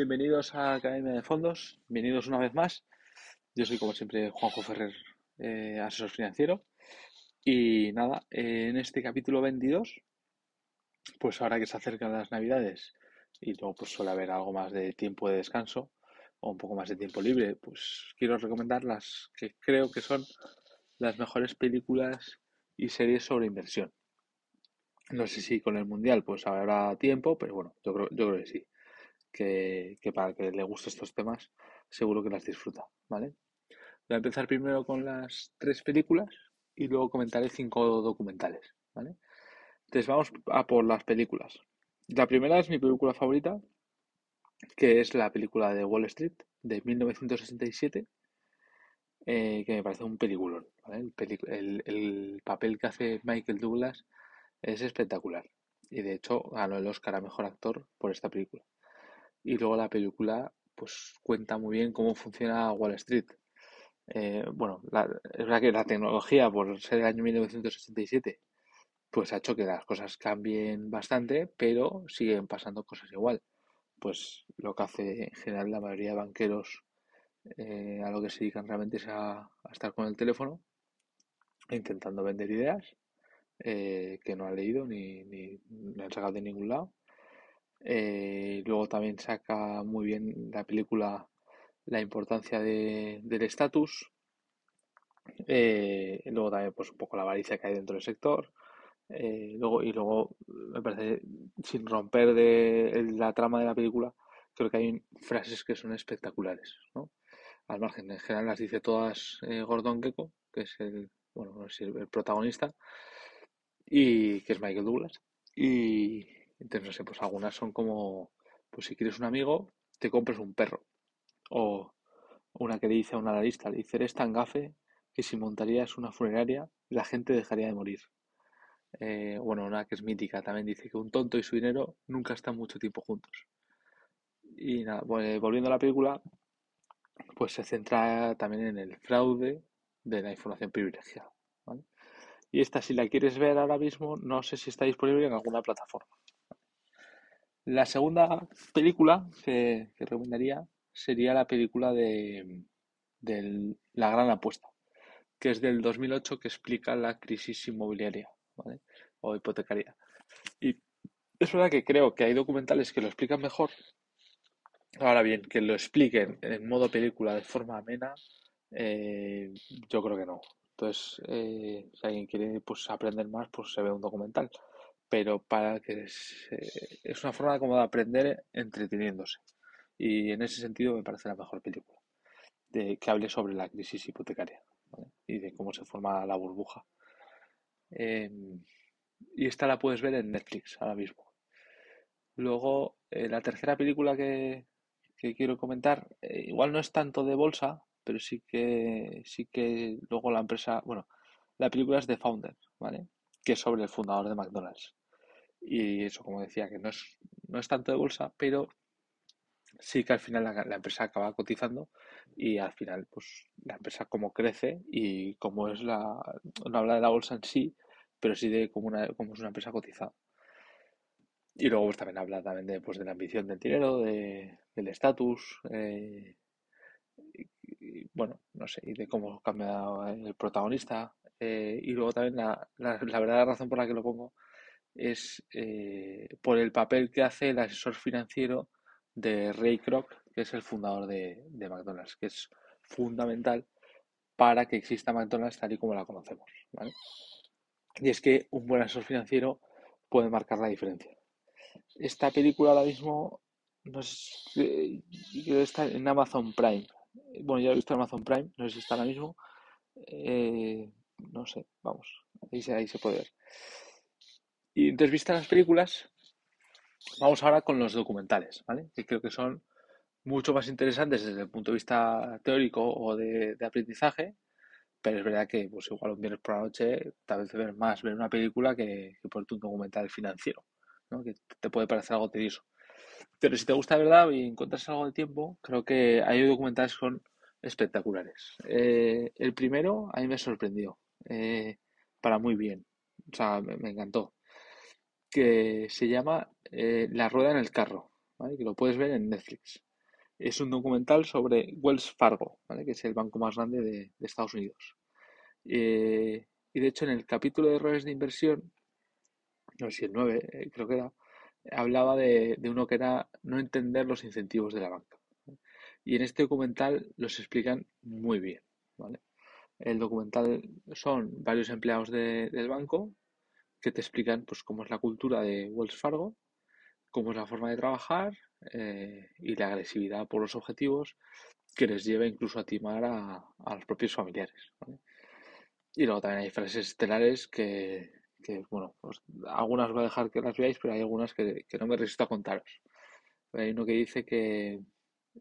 Bienvenidos a Academia de Fondos, bienvenidos una vez más. Yo soy como siempre Juanjo Ferrer, eh, asesor financiero. Y nada, en este capítulo 22, pues ahora que se acercan las navidades y luego pues suele haber algo más de tiempo de descanso o un poco más de tiempo libre, pues quiero recomendar las que creo que son las mejores películas y series sobre inversión. No sé si con el Mundial pues habrá tiempo, pero bueno, yo creo, yo creo que sí que, para que le guste estos temas seguro que las disfruta, ¿vale? Voy a empezar primero con las tres películas y luego comentaré cinco documentales, ¿vale? Entonces vamos a por las películas. La primera es mi película favorita, que es la película de Wall Street de 1967, eh, que me parece un peliculón. El, el, papel que hace Michael Douglas es espectacular y de hecho ganó el Oscar a Mejor Actor por esta película y luego la película pues cuenta muy bien cómo funciona Wall Street. Eh, bueno, es verdad que la tecnología, por ser el año 1967, pues ha hecho que las cosas cambien bastante, pero siguen pasando cosas igual. Pues lo que hace en general la mayoría de banqueros eh, a lo que se dedican realmente es a, estar con el teléfono intentando vender ideas eh, que no han leído ni, ni, ni han sacado de ningún lado eh, luego también saca muy bien la película la importancia de, del estatus. Eh, luego también pues un poco la avaricia que hay dentro del sector. Eh, luego, y luego me parece, sin romper de la trama de la película, creo que hay frases que son espectaculares, ¿no? Al margen, en general las dice todas Gordon Gecko, que es el, bueno, el protagonista, y que es Michael Douglas. Y, entonces, no sé, pues algunas son como, pues si quieres un amigo, te compres un perro. O una que le dice a una analista, le dice, eres tan gafe que si montarías una funeraria, la gente dejaría de morir. Eh, bueno, una que es mítica también dice que un tonto y su dinero nunca están mucho tiempo juntos. Y nada, volviendo a la película, pues se centra también en el fraude de la información privilegiada. Y esta, si la quieres ver ahora mismo, no sé si está disponible en alguna plataforma. La segunda película que, recomendaría sería la película de, La Gran Apuesta, que es del 2008 que explica la crisis inmobiliaria o hipotecaria. Y es verdad que creo que hay documentales que lo explican mejor. Ahora bien, que lo expliquen en modo película de forma amena, eh, yo creo que no. Entonces, eh, si alguien quiere pues, aprender más, pues se ve un documental pero para que es una forma como de aprender entreteniéndose. Y en ese sentido me parece la mejor película, de, que hable sobre la crisis hipotecaria y de cómo se forma la burbuja. Em, y esta la puedes ver en Netflix ahora mismo. Luego, eh, la tercera película que, quiero comentar, eh, igual no es tanto de bolsa, pero sí que sí que luego la empresa, bueno, la película es de Founder, ¿vale? Que es sobre el fundador de McDonald's. Y eso, como decía, que no es, no es tanto de bolsa, pero sí que al final la, empresa acaba cotizando y al final, pues la empresa como crece y como es la. No habla de la bolsa en sí, pero sí de cómo, una, es una empresa cotizada. Y luego pues, también habla también de, pues, de la ambición del dinero, de, del estatus, eh, bueno, no sé, y de cómo cambia el protagonista. Eh, y luego también la, la, la verdadera razón por la que lo pongo es eh, por el papel que hace el asesor financiero de Ray Kroc, que es el fundador de, McDonald's, que es fundamental para que exista McDonald's tal y como la conocemos. Y es que un buen asesor financiero puede marcar la diferencia. Esta película ahora mismo no sé, está en Amazon Prime. Bueno, ya he visto Amazon Prime, no sé si está ahora mismo. Eh, no sé, vamos, ahí ahí se puede ver. Y entonces, vistas las películas, vamos ahora con los documentales, ¿vale? Que creo que son mucho más interesantes desde el punto de vista teórico o de, aprendizaje, pero es verdad que pues igual un viernes por la noche tal vez ver más ver una película que, que por un documental financiero, ¿no? que te puede parecer algo tedioso. Pero si te gusta de verdad y encuentras algo de tiempo, creo que hay documentales que son espectaculares. Eh, el primero a mí me sorprendió, eh, para muy bien, o sea, me encantó que se llama eh, La rueda en el carro, que lo puedes ver en Netflix. Es un documental sobre Wells Fargo, ¿vale? que es el banco más grande de, Estados Unidos. Eh, y de hecho, en el capítulo de errores de inversión, no sé si el 9, eh, creo que era, hablaba de, de, uno que era no entender los incentivos de la banca. Y en este documental los explican muy bien. ¿vale? El documental son varios empleados del banco que te explican pues, cómo es la cultura de Wells Fargo, cómo es la forma de trabajar eh, y la agresividad por los objetivos que les lleva incluso a timar a, los propios familiares. Y luego también hay frases estelares que, bueno, pues, algunas voy a dejar que las veáis, pero hay algunas que, que no me resisto a contaros. Hay uno que dice que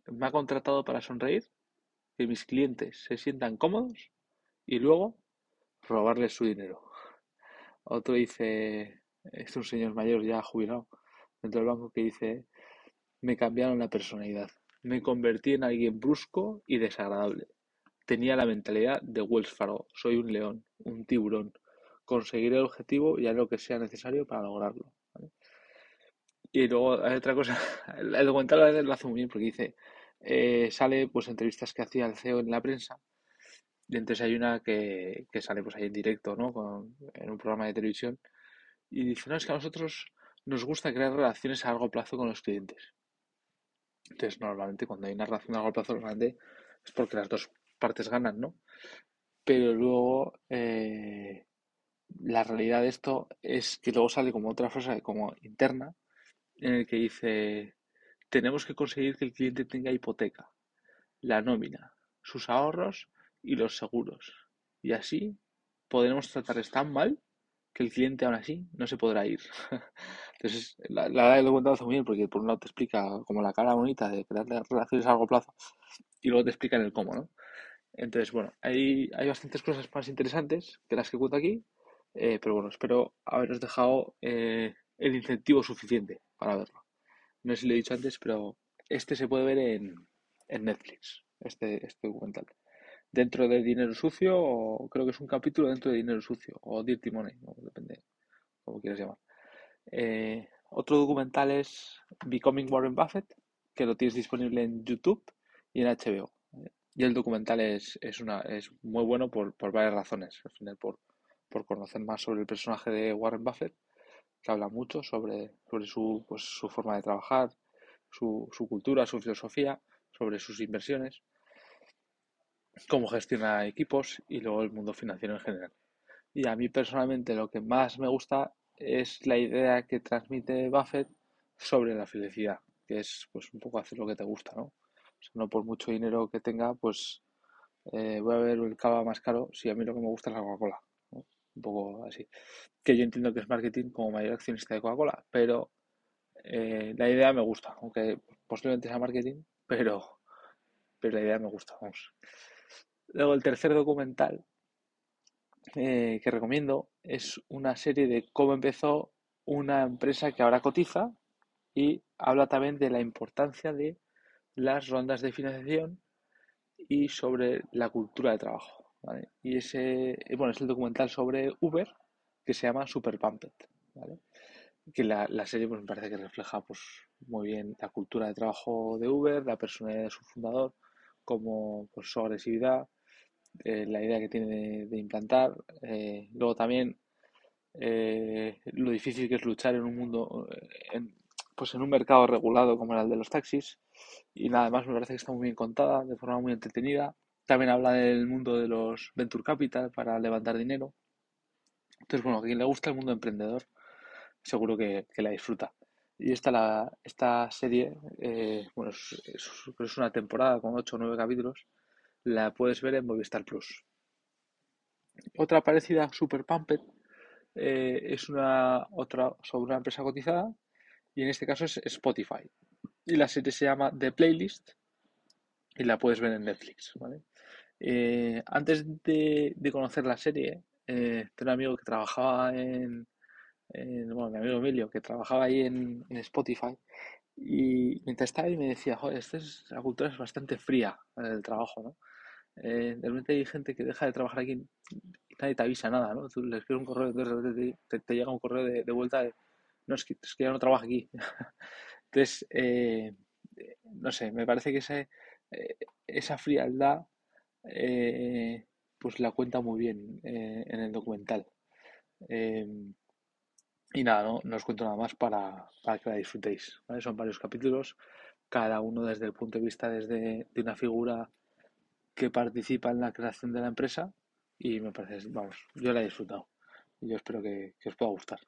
me ha contratado para sonreír, que mis clientes se sientan cómodos y luego robarles su dinero. Otro dice, es un señor mayor ya jubilado dentro del banco que dice, me cambiaron la personalidad, me convertí en alguien brusco y desagradable. Tenía la mentalidad de Wells Fargo, soy un león, un tiburón, conseguiré el objetivo y haré lo que sea necesario para lograrlo. Y luego hay otra cosa, el documental lo hace muy bien porque dice, eh, sale pues entrevistas que hacía el CEO en la prensa y entonces hay una que, sale pues ahí en directo, ¿no? Con, en un programa de televisión y dice, no, es que a nosotros nos gusta crear relaciones a largo plazo con los clientes. Entonces, normalmente cuando hay una relación a largo plazo, normalmente es porque las dos partes ganan, ¿no? Pero luego eh, la realidad de esto es que luego sale como otra frase como interna en el que dice tenemos que conseguir que el cliente tenga hipoteca, la nómina, sus ahorros y los seguros. Y así podremos tratarles tan mal que el cliente aún así no se podrá ir. Entonces, la, verdad que lo he contado muy bien porque por un lado te explica como la cara bonita de crear relaciones a largo plazo y luego te explica el cómo, ¿no? Entonces, bueno, hay, hay bastantes cosas más interesantes que las que cuento aquí, eh, pero bueno, espero haberos dejado eh, el incentivo suficiente para verlo. No sé si lo he dicho antes, pero este se puede ver en, en Netflix, este, este documental. Dentro de Dinero Sucio, o creo que es un capítulo dentro de Dinero Sucio, o Dirty Money, depende como quieras llamar. Eh, otro documental es Becoming Warren Buffett, que lo tienes disponible en YouTube y en HBO. Y el documental es, es, una, es muy bueno por, por varias razones. Al final, por, por conocer más sobre el personaje de Warren Buffett que habla mucho sobre, sobre su, pues, su forma de trabajar, su, su cultura, su filosofía, sobre sus inversiones, cómo gestiona equipos y luego el mundo financiero en general. Y a mí personalmente lo que más me gusta es la idea que transmite Buffett sobre la felicidad, que es pues un poco hacer lo que te gusta, ¿no? no por mucho dinero que tenga, pues eh, voy a ver el cava más caro si a mí lo que me gusta es la Coca-Cola un poco así. Que yo entiendo que es marketing como mayor accionista de Coca-Cola, pero eh, la idea me gusta, aunque posiblemente sea marketing, pero, pero la idea me gusta, vamos. Luego el tercer documental eh, que recomiendo es una serie de cómo empezó una empresa que ahora cotiza y habla también de la importancia de las rondas de financiación y sobre la cultura de trabajo. Y ese, eh, bueno, es el documental sobre Uber que se llama Super Pumped, Que la, serie pues, me parece que refleja pues, muy bien la cultura de trabajo de Uber, la personalidad de su fundador, como pues, su agresividad, eh, la idea que tiene de, implantar. Eh, luego también lo difícil que es luchar en un mundo, en, pues en un mercado regulado como el de los taxis. Y nada más me parece que está muy bien contada, de forma muy entretenida. También habla del mundo de los venture capital para levantar dinero. Entonces, bueno, a quien le gusta el mundo emprendedor, seguro que, la disfruta. Y esta, la, esta serie, eh, bueno, es, una temporada con 8 o 9 capítulos, la puedes ver en Movistar Plus. Otra parecida, Super Pumped, eh, es una otra sobre una empresa cotizada y en este caso es Spotify. Y la serie se llama The Playlist y la puedes ver en Netflix, ¿vale? Eh, antes de, conocer la serie, eh, tengo un amigo que trabajaba en, bueno, mi amigo Emilio, que trabajaba ahí en, Spotify, y mientras estaba ahí me decía, joder, esta es, la cultura es bastante fría el trabajo, ¿no? Eh, de repente hay gente que deja de trabajar aquí y nadie te avisa nada, ¿no? Tú le un correo, entonces te, te, llega un correo de, vuelta de, no, es que, ya no trabajo aquí. entonces, eh, no sé, me parece que ese, eh, esa frialdad pues la cuenta muy bien en el documental. Em, y nada, no, os cuento nada más para, que la disfrutéis. Son varios capítulos, cada uno desde el punto de vista desde, de una figura que participa en la creación de la empresa y me parece, vamos, yo la he disfrutado y yo espero que, os pueda gustar.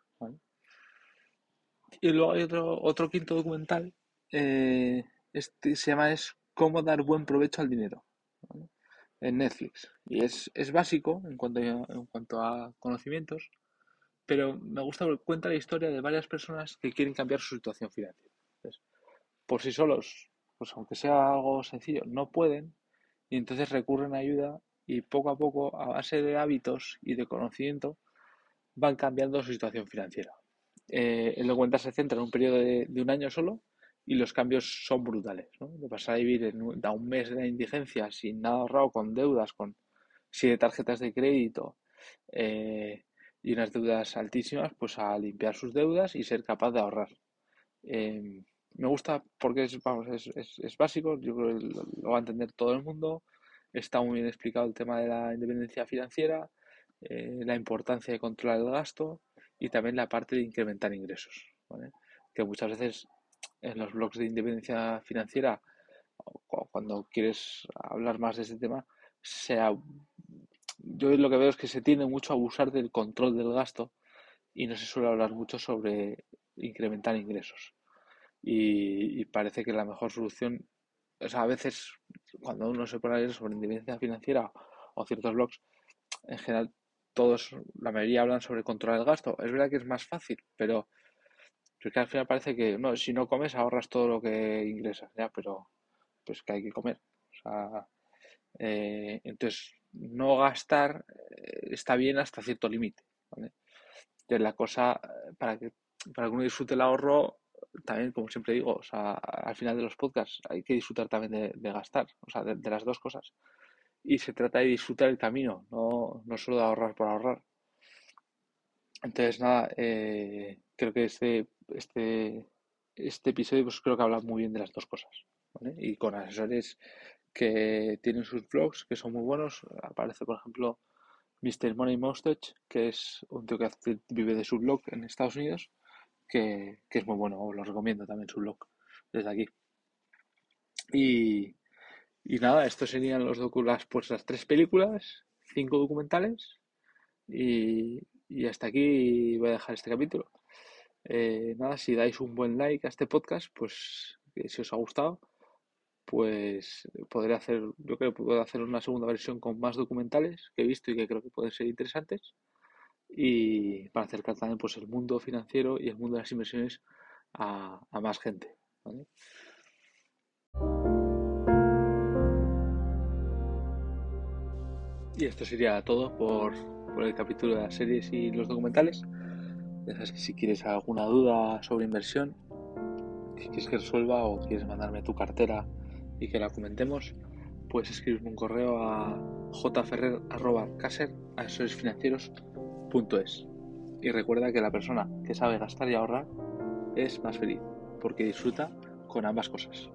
Y luego hay otro, otro quinto documental, eh, este se llama es Cómo dar buen provecho al dinero, en Netflix. Y es, es básico en cuanto, a, en cuanto a conocimientos, pero me gusta porque cuenta la historia de varias personas que quieren cambiar su situación financiera. por sí solos, pues aunque sea algo sencillo, no pueden y entonces recurren a ayuda y poco a poco, a base de hábitos y de conocimiento, van cambiando su situación financiera. Eh, el documental se centra en un periodo de, un año solo y los cambios son brutales. De pasar a vivir en un, un mes de indigencia sin nada ahorrado, con deudas, con siete tarjetas de crédito eh, y unas deudas altísimas, pues a limpiar sus deudas y ser capaz de ahorrar. Eh, me gusta porque es, vamos, es, es, básico, yo creo que lo va a entender todo el mundo. Está muy bien explicado el tema de la independencia financiera, la importancia de controlar el gasto y también la parte de incrementar ingresos, que muchas veces en los blogs de independencia financiera, cuando quieres hablar más de ese tema, sea, yo lo que veo es que se tiende mucho a abusar del control del gasto y no se suele hablar mucho sobre incrementar ingresos. Y, parece que la mejor solución, o sea, a veces cuando uno se pone a leer sobre independencia financiera o ciertos blogs, en general todos, la mayoría hablan sobre controlar el gasto. Es verdad que es más fácil, pero que al final parece que no, si no comes ahorras todo lo que ingresas, ya, pero pues que hay que comer. O sea, eh, entonces no gastar eh, está bien hasta cierto límite. ¿vale? Entonces la cosa eh, para que para que uno disfrute el ahorro también, como siempre digo, o sea, al final de los podcasts hay que disfrutar también de, gastar, o sea, de, las dos cosas. Y se trata de disfrutar el camino, no, no solo de ahorrar por ahorrar. Entonces, nada, creo que este este, este episodio pues creo que habla muy bien de las dos cosas. Y con asesores que tienen sus blogs, que son muy buenos. Aparece, por ejemplo, Mr. Money Mustache, que es un tío que vive de su blog en Estados Unidos, que, es muy bueno. Os lo recomiendo también su blog desde aquí. Y, nada, estos serían los las, pues las tres películas, cinco documentales. Y, y hasta aquí voy a dejar este capítulo. Eh, nada, si dais un buen like a este podcast, pues si os ha gustado, pues podré hacer, yo creo que puedo hacer una segunda versión con más documentales que he visto y que creo que pueden ser interesantes y para acercar también pues el mundo financiero y el mundo de las inversiones a, más gente. Y esto sería todo por, por el capítulo de las series y los documentales. Ya sabes que si quieres alguna duda sobre inversión, que quieres que resuelva o quieres mandarme tu cartera y que la comentemos, puedes escribirme un correo a jferrer.caser.asesoresfinancieros.es y recuerda que la persona que sabe gastar y ahorrar es más feliz porque disfruta con ambas cosas.